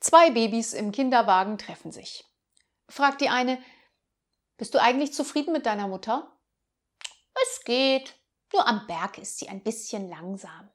Zwei Babys im Kinderwagen treffen sich. Fragt die eine, bist du eigentlich zufrieden mit deiner Mutter? Es geht, nur am Berg ist sie ein bisschen langsam.